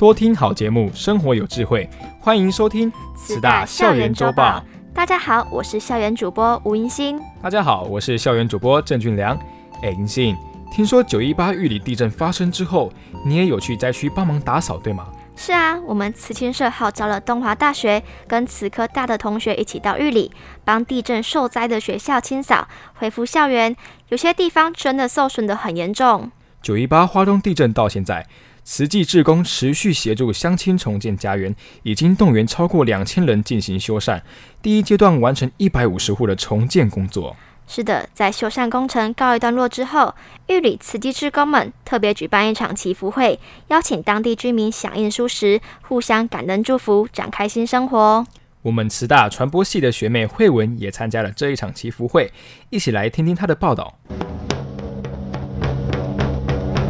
多听好节目，生活有智慧。欢迎收听慈大校园周报。大家好，我是校园主播吴银杏。大家好，我是校园主播郑俊良。哎，银杏，听说九一八玉里地震发生之后，你也有去灾区帮忙打扫，对吗？是啊，我们慈青社号召了东华大学跟慈科大的同学一起到玉里，帮地震受灾的学校清扫、恢复校园。有些地方真的受损的很严重。九一八花东地震到现在，慈济志工持续协助乡亲重建家园，已经动员超过两千人进行修缮，第一阶段完成一百五十户的重建工作。是的，在修缮工程告一段落之后，玉里慈济志工们特别举办一场祈福会，邀请当地居民响应书时，互相感恩祝福，展开新生活。我们慈大传播系的学妹慧文也参加了这一场祈福会，一起来听听她的报道。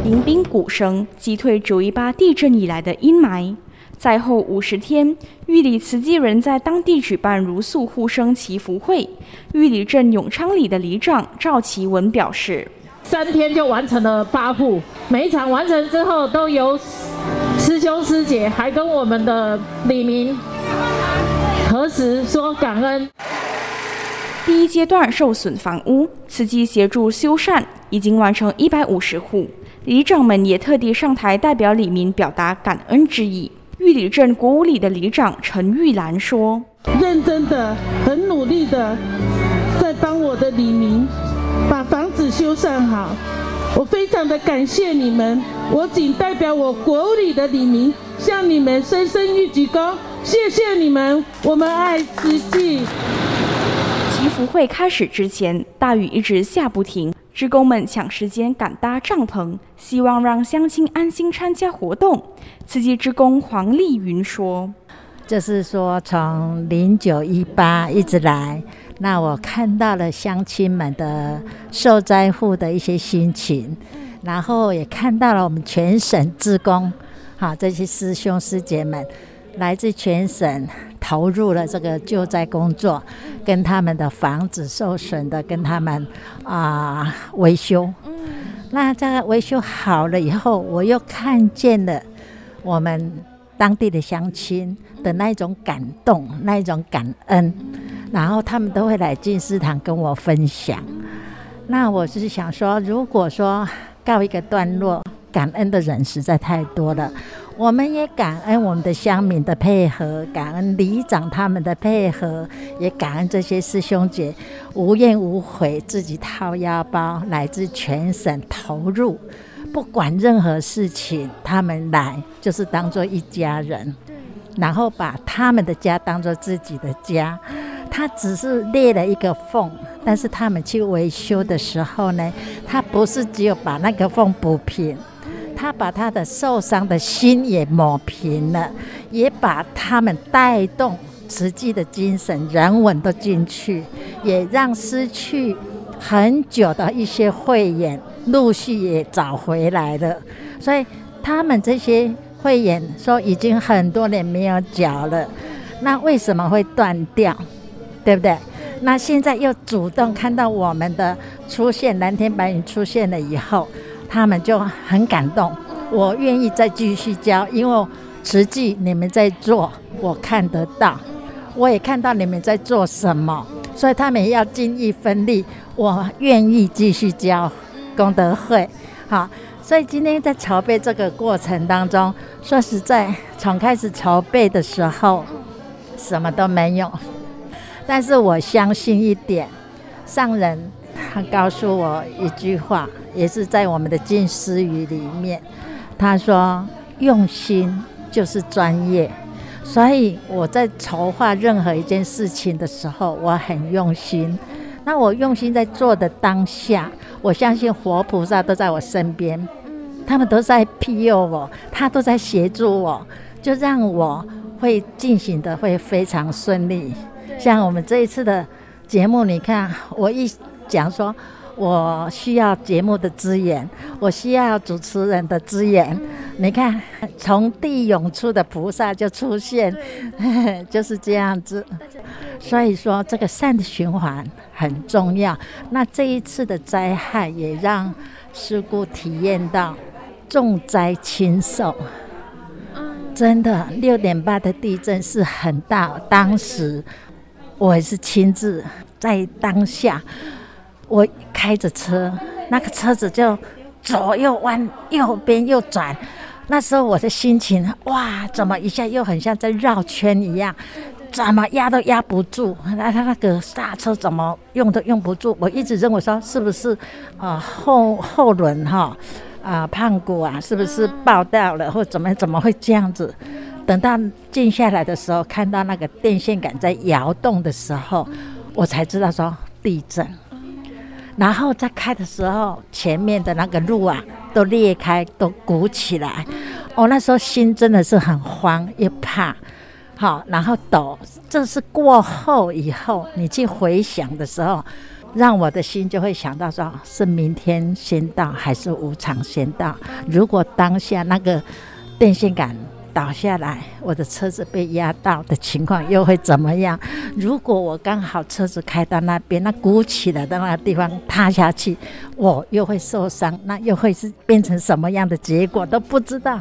迎宾鼓声击退九一八地震以来的阴霾。灾后五十天，玉里慈济人在当地举办如素护生祈福会。玉里镇永昌里的里长赵其文表示：三天就完成了八户，每一场完成之后，都由师兄师姐还跟我们的里民核实说感恩。第一阶段受损房屋，慈济协助修缮，已经完成一百五十户。里长们也特地上台代表里民表达感恩之意。玉里镇国五里的里长陈玉兰说：“认真的、很努力的，在帮我的里民把房子修缮好。我非常的感谢你们，我仅代表我国五里的里民向你们深深一鞠躬，谢谢你们，我们爱慈济。”祈福会开始之前，大雨一直下不停。职工们抢时间赶搭帐篷，希望让乡亲安心参加活动。慈济职工黄丽云说：“就是说，从零九一八一直来，那我看到了乡亲们的受灾户的一些心情，然后也看到了我们全省职工，好这些师兄师姐们。”来自全省投入了这个救灾工作，跟他们的房子受损的，跟他们啊维修。那这个维修好了以后，我又看见了我们当地的乡亲的那一种感动，那一种感恩，然后他们都会来进思堂跟我分享。那我是想说，如果说告一个段落，感恩的人实在太多了。我们也感恩我们的乡民的配合，感恩里长他们的配合，也感恩这些师兄姐无怨无悔，自己掏腰包，来自全省投入，不管任何事情，他们来就是当做一家人，然后把他们的家当做自己的家。他只是裂了一个缝，但是他们去维修的时候呢，他不是只有把那个缝补平。他把他的受伤的心也抹平了，也把他们带动慈济的精神、人文都进去，也让失去很久的一些慧眼陆续也找回来了。所以他们这些慧眼说已经很多年没有脚了，那为什么会断掉？对不对？那现在又主动看到我们的出现，蓝天白云出现了以后。他们就很感动，我愿意再继续教，因为实际你们在做，我看得到，我也看到你们在做什么，所以他们要尽一份力，我愿意继续教功德会，好，所以今天在筹备这个过程当中，说实在，从开始筹备的时候，什么都没有，但是我相信一点，上人他告诉我一句话。也是在我们的静思语里面，他说用心就是专业，所以我在筹划任何一件事情的时候，我很用心。那我用心在做的当下，我相信活菩萨都在我身边，他们都在庇佑我，他都在协助我。就让我会进行的会非常顺利。像我们这一次的节目，你看我一讲说。我需要节目的资源，我需要主持人的资源。你看，从地涌出的菩萨就出现，就是这样子。所以说，这个善的循环很重要。那这一次的灾害也让师姑体验到重灾轻受。真的，六点八的地震是很大，当时我也是亲自在当下。我开着车，那个车子就左右弯，右边右转。那时候我的心情，哇，怎么一下又很像在绕圈一样，怎么压都压不住。那他那个刹车怎么用都用不住。我一直认为说，是不是啊、后后轮哈啊胖骨啊，是不是爆掉了，或怎么怎么会这样子？等到静下来的时候，看到那个电线杆在摇动的时候，我才知道说地震。然后在开的时候，前面的那个路啊都裂开，都鼓起来。我、那时候心真的是很慌，又怕，好，然后抖。这是过后以后，你去回想的时候，让我的心就会想到说，是明天先到还是无常先到？如果当下那个电线杆。倒下来，我的车子被压到的情况又会怎么样？如果我刚好车子开到那边，那鼓起来的那个地方塌下去，我又会受伤，那又会是变成什么样的结果都不知道。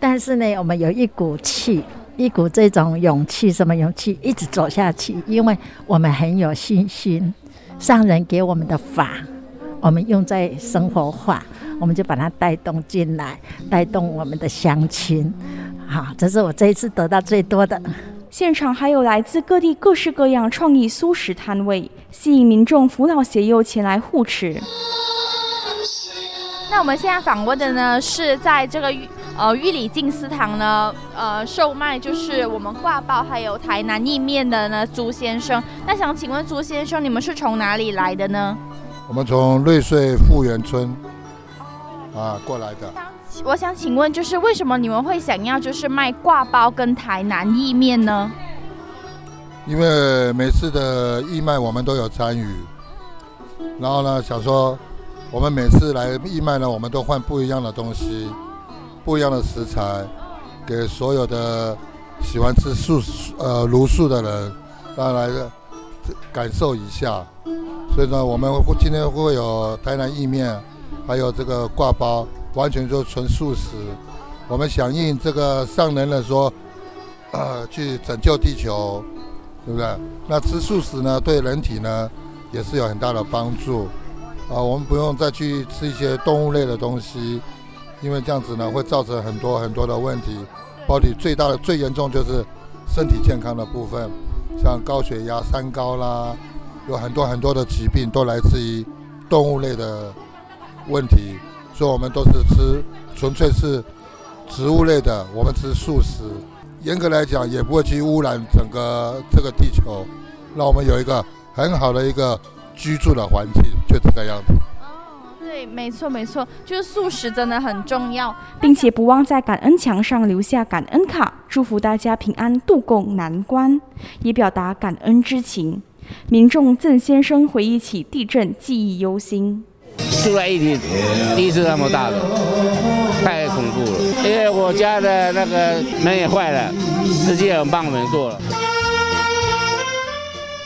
但是呢，我们有一股气，一股这种勇气，什么勇气？一直走下去，因为我们很有信心，上人给我们的法，我们用在生活化，我们就把它带动进来，带动我们的乡亲。好，这是我这一次得到最多的。现场还有来自各地各式各样创意素食摊位，吸引民众扶老携幼前来护持。那我们现在访问的呢，是在这个玉呃玉里静思堂呢，呃售卖就是我们挂包还有台南意面的呢朱先生。那想请问朱先生，你们是从哪里来的呢？我们从瑞穗富源村啊过来的。我想请问，就是为什么你们会想要就是卖挂包跟台南意面呢？因为每次的义卖我们都有参与，然后呢，想说我们每次来义卖呢，我们都换不一样的东西，不一样的食材，给所有的喜欢吃素呃茹素的人，让来感受一下。所以呢，我们今天会有台南意面，还有这个挂包。完全就纯素食，我们响应这个上人的说，呃，去拯救地球，对不对？那吃素食呢，对人体呢也是有很大的帮助，啊，我们不用再去吃一些动物类的东西，因为这样子呢会造成很多很多的问题，包体最大的最严重就是身体健康的部分，像高血压、三高啦，有很多很多的疾病都来自于动物类的问题。所以，我们都是吃纯粹是植物类的，我们吃素食。严格来讲，也不会去污染整个这个地球，让我们有一个很好的一个居住的环境，就这个样子。哦，对，没错，没错，就是素食真的很重要，并且不忘在感恩墙上留下感恩卡，祝福大家平安度过难关，也表达感恩之情。民众郑先生回忆起地震，记忆犹新。住在一起，第一次那么大的，太恐怖了。因为我家的那个门也坏了，直接有人帮我们做了。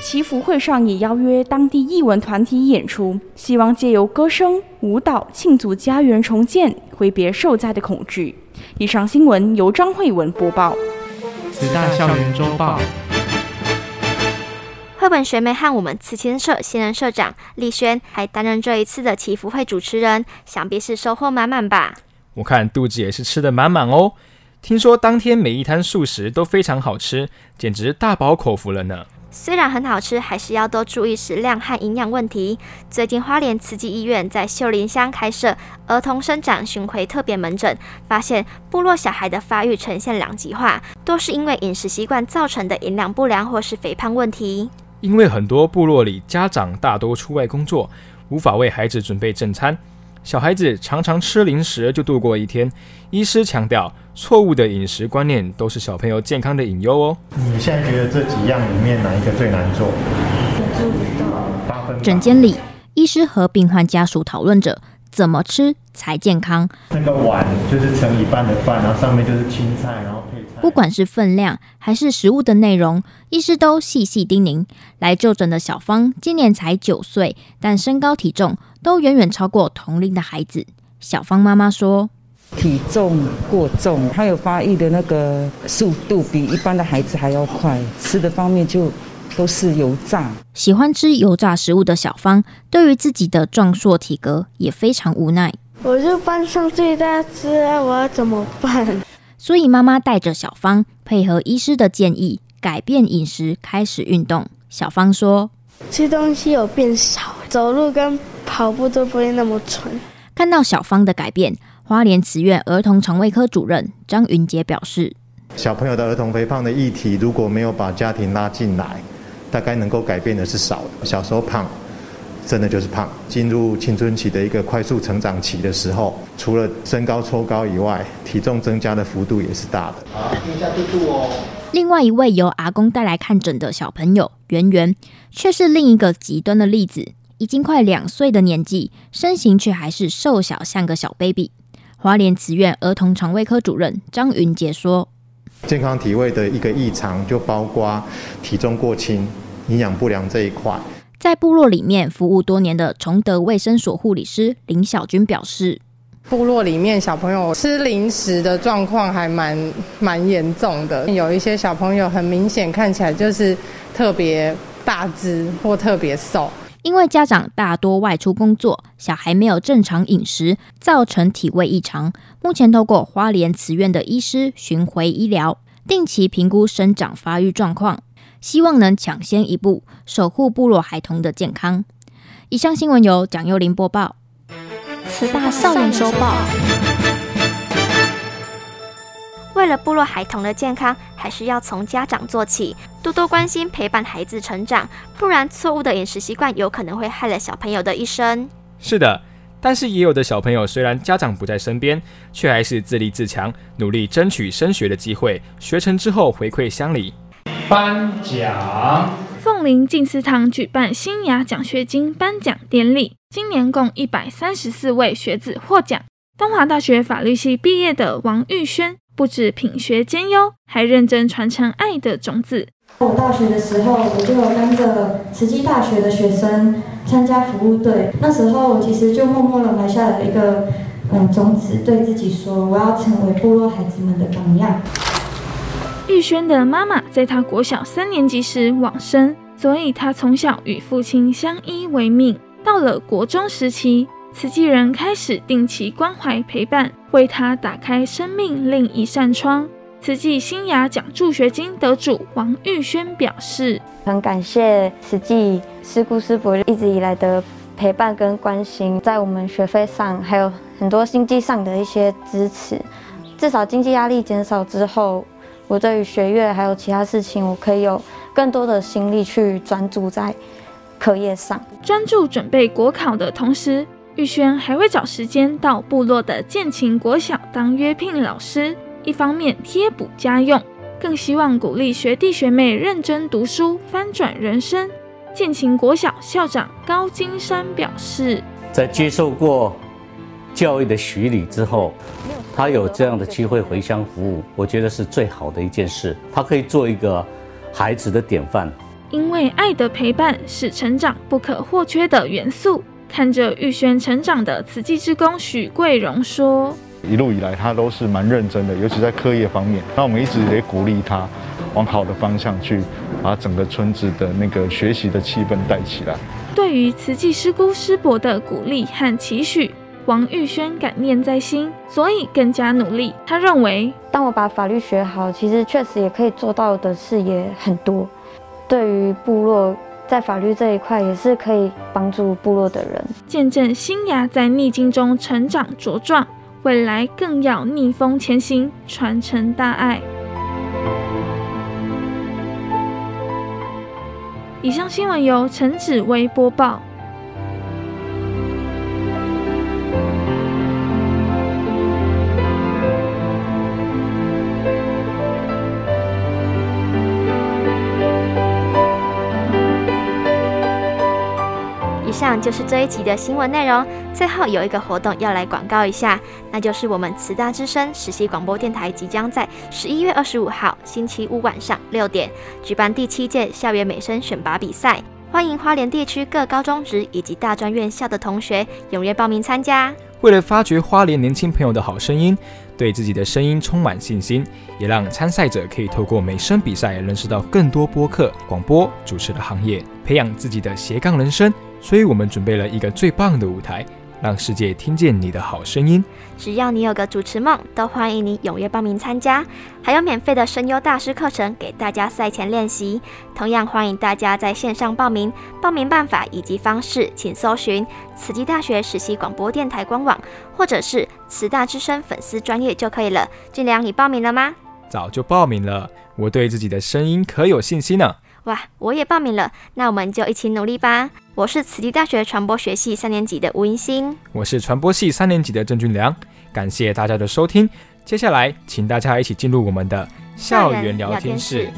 祈福会上也邀约当地艺文团体演出，希望借由歌声、舞蹈庆祝家园重建，挥别受灾的恐惧。以上新闻由张慧文播报。慈大校园周报。绘本学妹和我们慈青社现任社长丽轩还担任这一次的祈福会主持人，想必是收获满满吧？我看肚子也是吃得满满哦。听说当天每一摊素食都非常好吃，简直大饱口福了呢。虽然很好吃，还是要多注意食量和营养问题。最近花莲慈济医院在秀林乡开设儿童生长巡回特别门诊，发现部落小孩的发育呈现两极化，多是因为饮食习惯造成的营养不良或是肥胖问题。因为很多部落里家长大多出外工作，无法为孩子准备正餐，小孩子常常吃零食就度过一天。医师强调，错误的饮食观念都是小朋友健康的隐忧哦。你现在觉得这几样里面哪一个最难做？诊间里，医师和病患家属讨论着怎么吃才健康。那个碗就是盛一半的饭，然后上面就是青菜，然后配菜。不管是分量还是食物的内容，医师都细细叮咛。来就诊的小芳今年才九岁，但身高体重都远远超过同龄的孩子。小芳妈妈说：“体重过重，还有发育的那个速度比一般的孩子还要快，吃的方面就都是油炸。喜欢吃油炸食物的小芳，对于自己的壮硕体格也非常无奈。我是班上最大只啊，我要怎么办？所以妈妈带着小芳配合医师的建议，改变饮食，开始运动。小芳说。吃东西有变少，走路跟跑步都不会那么蠢。看到小芳的改变，花莲慈院儿童肠胃科主任张云杰表示：小朋友的儿童肥胖的议题，如果没有把家庭拉进来，大概能够改变的是少的。小时候胖，真的就是胖。进入青春期的一个快速成长期的时候，除了身高抽高以外，体重增加的幅度也是大的。好，听一下肚肚哦。另外一位由阿公带来看诊的小朋友圆圆，却是另一个极端的例子。已经快两岁的年纪，身形却还是瘦小，像个小 baby。华联慈院儿童肠胃科主任张云杰说：“健康体位的一个异常，就包括体重过轻、营养不良这一块。”在部落里面服务多年的崇德卫生所护理师林小军表示。部落里面小朋友吃零食的状况还蛮蛮严重的，有一些小朋友很明显看起来就是特别大只或特别瘦，因为家长大多外出工作，小孩没有正常饮食，造成体位异常。目前透过花莲慈院的医师巡回医疗，定期评估生长发育状况，希望能抢先一步守护部落孩童的健康。以上新闻由蒋佑麟播报。慈大少年周报。为了部落孩童的健康，还是要从家长做起，多多关心陪伴孩子成长，不然错误的饮食习惯有可能会害了小朋友的一生。是的，但是也有的小朋友虽然家长不在身边，却还是自立自强，努力争取升学的机会，学成之后回馈乡里。颁奖。凤林静思堂举办新雅奖学金颁奖典礼，今年共一百三十四位学子获奖。东华大学法律系毕业的王玉轩，不止品学兼优，还认真传承爱的种子。我大学的时候，我就有跟着慈济大学的学生参加服务队，那时候我其实就默默的埋下了一个嗯种子，对自己说，我要成为部落孩子们的榜样。玉轩的妈妈在他国小三年级时往生，所以他从小与父亲相依为命。到了国中时期，慈济人开始定期关怀陪伴，为他打开生命另一扇窗。慈济新雅奖助学金得主王玉轩表示：“很感谢慈济师姑师伯一直以来的陪伴跟关心，在我们学费上还有很多经济上的一些支持，至少经济压力减少之后。”我对于学业还有其他事情，我可以有更多的心力去专注在课业上。专注准备国考的同时，玉轩还会找时间到部落的建勤国小当约聘老师，一方面贴补家用，更希望鼓励学弟学妹认真读书，翻转人生。建勤国小校长高金山表示，在接受过教育的洗礼之后。他有这样的机会回乡服务，我觉得是最好的一件事。他可以做一个孩子的典范，因为爱的陪伴是成长不可或缺的元素。看着玉轩成长的慈济之工许桂荣说：“一路以来，他都是蛮认真的，尤其在课业方面。那我们一直也鼓励他往好的方向去，把整个村子的那个学习的气氛带起来。”对于慈济师姑师伯的鼓励和期许。王玉轩感念在心，所以更加努力。他认为，当我把法律学好，其实确实也可以做到的事也很多。对于部落，在法律这一块也是可以帮助部落的人。见证新芽在逆境中成长茁壮，未来更要逆风前行，传承大爱。以上新闻由陈芷薇播报。上就是这一集的新闻内容。最后有一个活动要来广告一下，那就是我们慈大之声实习广播电台即将在十一月二十五号星期五晚上六点举办第七届校园美声选拔比赛，欢迎花莲地区各高中职以及大专院校的同学踊跃报名参加。为了发掘花莲年轻朋友的好声音，对自己的声音充满信心，也让参赛者可以透过美声比赛认识到更多播客、广播主持的行业，培养自己的斜杠人生。所以我们准备了一个最棒的舞台。让世界听见你的好声音。只要你有个主持梦，都欢迎你踊跃报名参加。还有免费的声优大师课程给大家赛前练习。同样欢迎大家在线上报名。报名办法以及方式，请搜寻慈济大学实习广播电台官网，或者是慈大之声粉丝专业就可以了。俊良，你报名了吗？早就报名了，我对自己的声音可有信心呢。哇，我也报名了，那我们就一起努力吧。我是慈济大学传播学系三年级的吴银星，我是传播系三年级的郑俊良，感谢大家的收听。接下来，请大家一起进入我们的校园聊天室。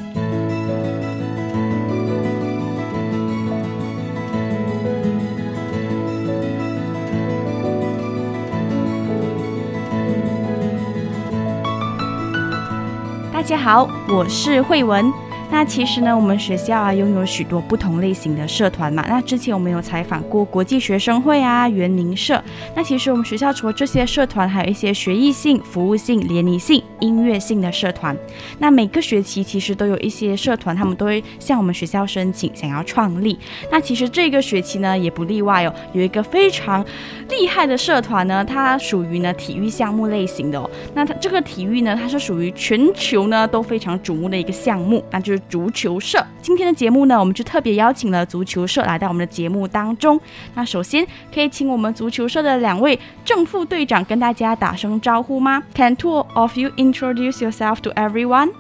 大家好，我是慧文。那其实呢，我们学校啊拥有许多不同类型的社团嘛。那之前我们有采访过国际学生会啊、园林社。那其实我们学校除了这些社团，还有一些学艺性、服务性、联谊性、音乐性的社团。那每个学期其实都有一些社团，他们都会向我们学校申请，想要创立。那其实这个学期呢也不例外哦，有一个非常厉害的社团呢，它属于呢体育项目类型的哦。那它这个体育呢，它是属于全球呢都非常瞩目的一个项目，那就是。足球社，今天的节目呢，我们就特别邀请了足球社来到我们的节目当中。那首先可以请我们足球社的两位正副队长跟大家打声招呼吗？Can two of you introduce yourself to everyone?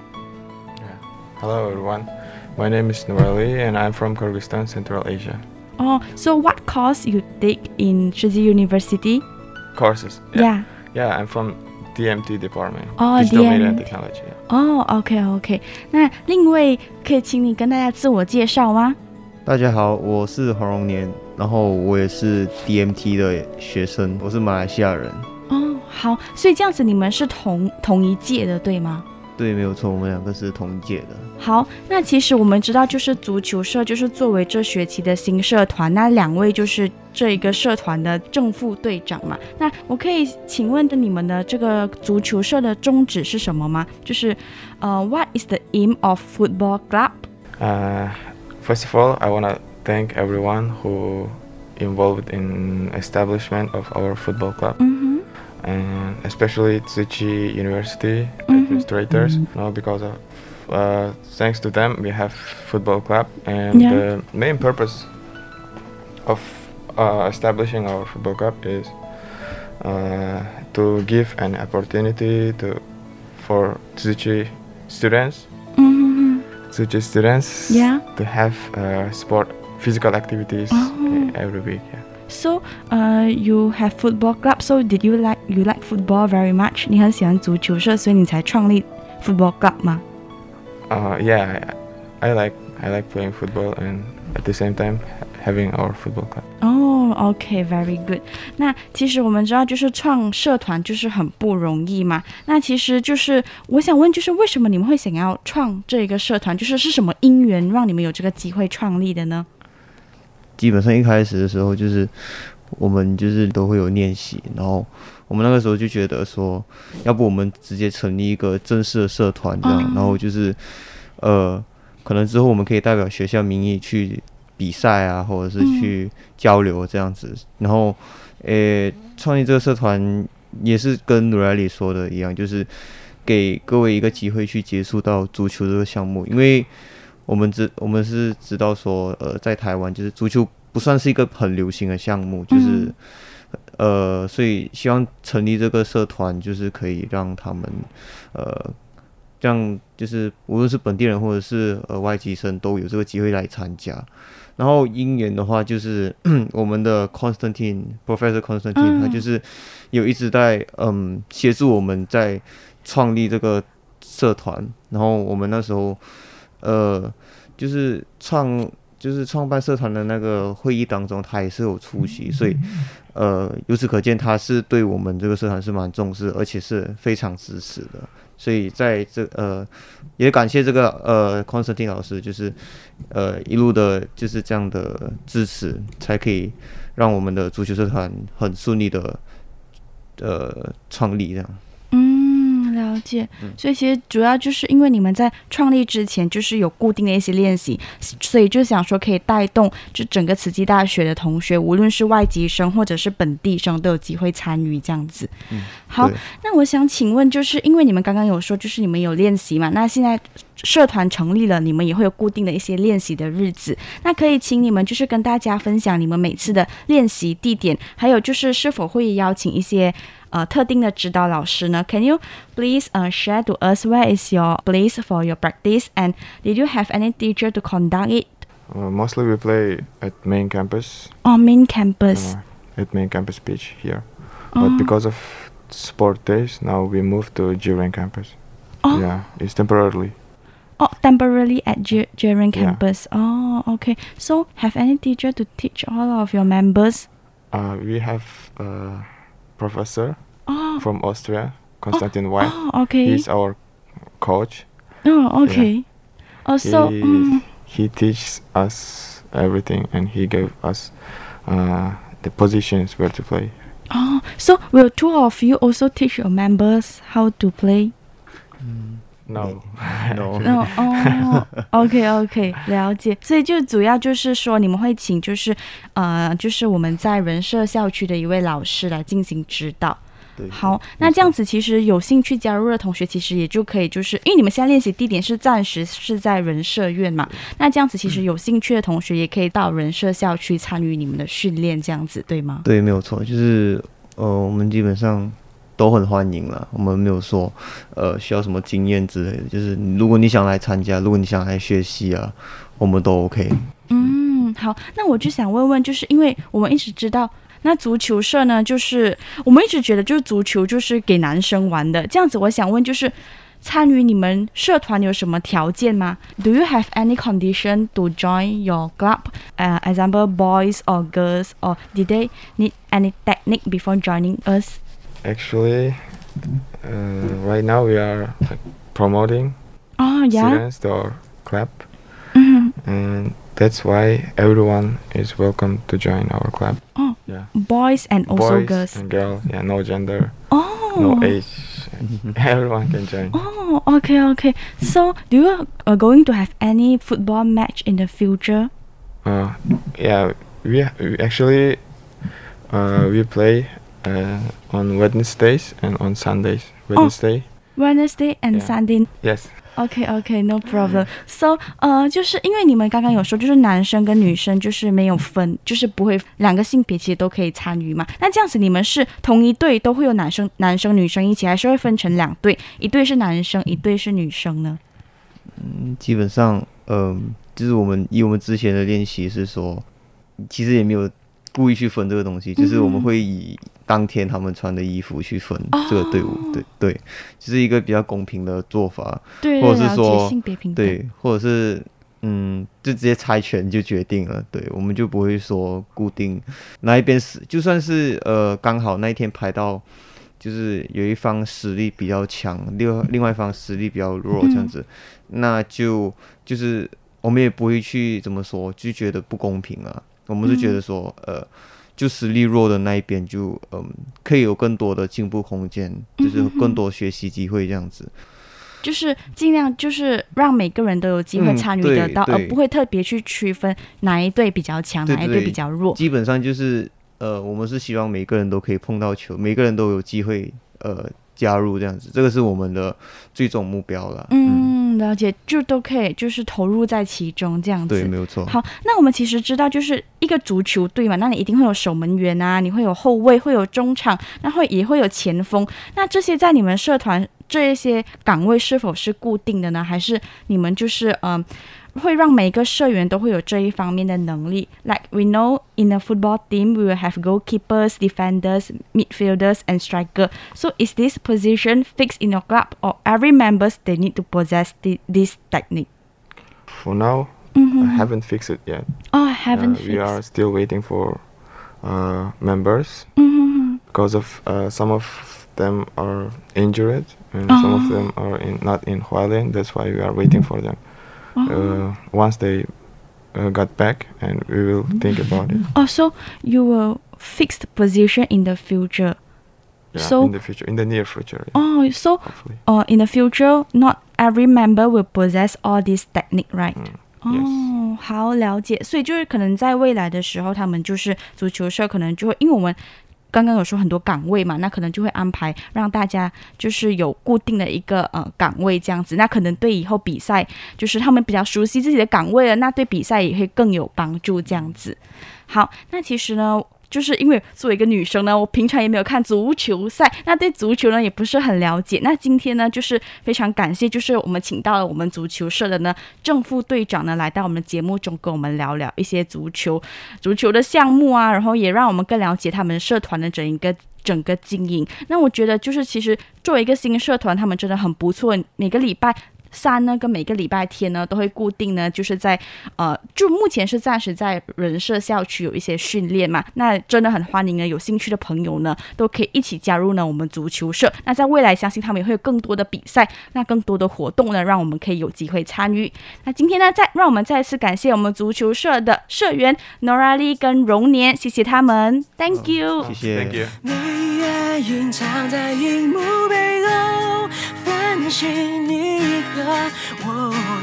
Hello everyone, my name is Nurali and I'm from Kyrgyzstan, Central Asia. Oh, so what course you take in Shizi University? Courses? Yeah. Yeah, I'm from DMT department. Oh, Digital DM. Media Technology. 哦、oh,，OK OK，那另一位可以请你跟大家自我介绍吗？大家好，我是黄荣年，然后我也是 DMT 的学生，我是马来西亚人。哦、oh,，好，所以这样子你们是同同一届的，对吗？对，没有错，我们两个是同一届的。好，那其实我们知道，就是足球社就是作为这学期的新社团，那两位就是这一个社团的正副队长嘛。那我可以请问的你们的这个足球社的宗旨是什么吗？就是呃、uh,，What is the aim of football club？呃、uh,，First of all, I wanna thank everyone who involved in establishment of our football club. 嗯哼。And especially Tsuchi University administrators, mm -hmm. now because of uh, thanks to them we have football club and Yeah. the main purpose of uh, establishing our football club is uh, to give an opportunity to for Tsuchi students, Mhm. Tsuchi students, Yeah. to have uh, sport physical activities Oh. every week. Yeah. So, uh, you have football club. So, did you like you like football very much? 你很喜欢足球社，所以你才创立 football club 吗？ Uh, yeah, I, I like I like playing football and at the same time having our football club. 哦、oh,，OK，very、okay, good。那其实我们知道，就是创社团就是很不容易嘛。那其实就是我想问，就是为什么你们会想要创这个社团？就是是什么因缘让你们有这个机会创立的呢？基本上一开始的时候，就是我们就是都会有练习，然后我们那个时候就觉得说，要不我们直接成立一个正式的社团这样，然后就是呃，可能之后我们可以代表学校名义去比赛啊，或者是去交流这样子。然后，诶，创立这个社团也是跟努莱里说的一样，就是给各位一个机会去接触到足球这个项目，因为。我们知我们是知道说，呃，在台湾就是足球不算是一个很流行的项目，就是，嗯、呃，所以希望成立这个社团，就是可以让他们，呃，这样就是无论是本地人或者是呃外籍生都有这个机会来参加。然后因缘的话，就是 我们的 Constantine Professor Constantine，、嗯、他就是有一直在嗯协助我们在创立这个社团，然后我们那时候。呃，就是创，就是创办社团的那个会议当中，他也是有出席，所以呃，由此可见他是对我们这个社团是蛮重视，而且是非常支持的。所以在这呃，也感谢这个呃 Constantin 老师，就是呃一路的就是这样的支持，才可以让我们的足球社团很顺利的呃创立这样。嗯，了解。所以其实主要就是因为你们在创立之前就是有固定的一些练习，所以就想说可以带动就整个慈济大学的同学，无论是外籍生或者是本地生都有机会参与这样子。嗯，好，那我想请问，就是因为你们刚刚有说，就是你们有练习嘛？那现在社团成立了，你们也会有固定的一些练习的日子。那可以请你们就是跟大家分享你们每次的练习地点，还有就是是否会邀请一些。呃，特定的指导老师呢？Can you please uh share to us where is your place for your practice and did you have any teacher to conduct it? Uh, mostly we play at main campus. Oh, main campus. Uh, at main campus beach here, oh. but because of sport days, now we move to Jiren campus. Oh. Yeah, it's temporarily. Oh, temporarily at Jiren campus. Yeah. Oh, okay. So, have any teacher to teach all of your members? Uh, we have a professor oh. from Austria, Konstantin oh. White. Oh, okay. He's our coach. Oh, okay. Yeah. Also, he, um, he teaches us everything, and he gave us uh, the positions where to play. Oh, so will two of you also teach your members how to play? Mm. No, no, no. 哦，OK OK，了解。所以就主要就是说，你们会请就是呃，就是我们在人社校区的一位老师来进行指导。 对，好，那这样子其实有兴趣加入的同学，其实也就可以，就是因为你们现在练习地点是暂时是在人社院嘛，那这样子其实有兴趣的同学也可以到人社校区参与你们的训练，这样子对吗？对，没有错，就是呃，我们基本上。都很欢迎了，我们没有说，呃，需要什么经验之类的，就是如果你想来参加，如果你想来学习啊，我们都 OK。嗯，好，那我就想问问，就是因为我们一直知道，那足球社呢，就是我们一直觉得就是足球就是给男生玩的，这样子，我想问，就是参与你们社团有什么条件吗？Do you have any condition to join your club? Uh, example, boys or girls, or did they need any technique before joining us? Actually, uh, right now we are promoting oh, yeah? students club, mm-hmm. and that's why everyone is welcome to join our club. Oh, yeah, boys and also boys girls. and girls. Yeah, no gender, oh, no age. everyone can join. Oh, okay, okay. So, do you are going to have any football match in the future? Uh, yeah, we, we actually uh, we play uh, on Wednesdays and on Sundays. Wednesday. Oh, Wednesday and Yeah. Sunday. Yes. OK OK no problem. So 呃，就是因为你们刚刚有说，就是男生跟女生就是没有分，就是不会两个性别其实都可以参与嘛。那这样子你们是同一队都会有男生、男生、女生一起，还是会分成两队，一队是男生，一队是女生呢？嗯，基本上，嗯、呃，就是我们以我们之前的练习是说，其实也没有故意去分这个东西，就是我们会以。当天他们穿的衣服去分这个队伍，哦、对对，就是一个比较公平的做法，对，或者是说性别平等，对，或者是嗯，就直接猜拳就决定了，对，我们就不会说固定哪一边是，就算是呃刚好那一天排到，就是有一方实力比较强，另另外一方实力比较弱这样子，嗯、那就就是我们也不会去怎么说，就觉得不公平啊，我们是觉得说、嗯、呃。就实力弱的那一边，就嗯，可以有更多的进步空间，就是更多学习机会这样子。就是尽量就是让每个人都有机会参与得到，嗯、而不会特别去区分哪一队比较强，哪一队比较弱。基本上就是呃，我们是希望每个人都可以碰到球，每个人都有机会呃。加入这样子，这个是我们的最终目标了。嗯，了解，就都可以，就是投入在其中这样子。对，没有错。好，那我们其实知道，就是一个足球队嘛，那你一定会有守门员啊，你会有后卫，会有中场，那会也会有前锋。那这些在你们社团这一些岗位是否是固定的呢？还是你们就是嗯？呃会让每个社员都会有这一方面的能力。Like we know in a football team, we will have goalkeepers, defenders, midfielders, and striker. So is this position fixed in your club, or every members they need to possess the, this technique? For now, I haven't fixed it yet. Oh, I haven't Uh, we are still waiting for uh, members Mhm. because of uh, some of them are injured and some of Oh. them are in, not in Hualien. That's why we are waiting for them. Uh, once they uh, got back, and we will think about it. Oh, so you will fix the position in the future. Yeah, so in the future, in the near future. Oh, so uh, in the future, not every member will possess all this technique, right? 哦，好了解，所以就是可能在未来的时候，他们就是足球社可能就会，因为我们 刚刚有说很多岗位嘛，那可能就会安排让大家就是有固定的一个呃岗位这样子，那可能对以后比赛就是他们比较熟悉自己的岗位了，那对比赛也会更有帮助这样子。好，那其实呢。就是因为作为一个女生呢，我平常也没有看足球赛，那对足球呢也不是很了解。那今天呢，就是非常感谢，就是我们请到了我们足球社的呢正副队长呢来到我们节目中，跟我们聊聊一些足球足球的项目啊，然后也让我们更了解他们社团的整一个整个经营。那我觉得就是其实作为一个新社团，他们真的很不错，每个礼拜。三呢，跟每个礼拜天呢都会固定呢，就是在呃，就目前是暂时在人社校区有一些训练嘛。那真的很欢迎呢，有兴趣的朋友呢都可以一起加入呢我们足球社。那在未来，相信他们也会有更多的比赛，那更多的活动呢，让我们可以有机会参与。那今天呢，再让我们再次感谢我们足球社的社员 Nora Lee 跟荣年，谢谢他们，Thank you，谢谢。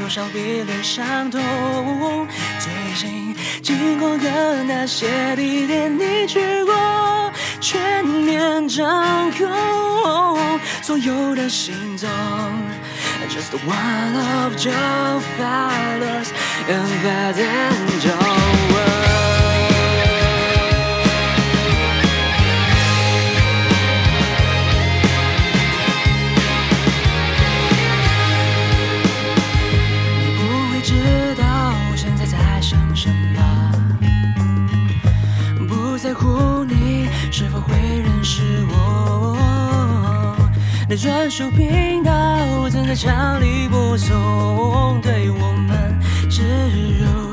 多少别的伤痛。最近经过的那些地点，你去过，全面掌控所有的行踪。Just one of your followers and that enjoy。否会认识我。你专属频道正在强力播送，对我们植入。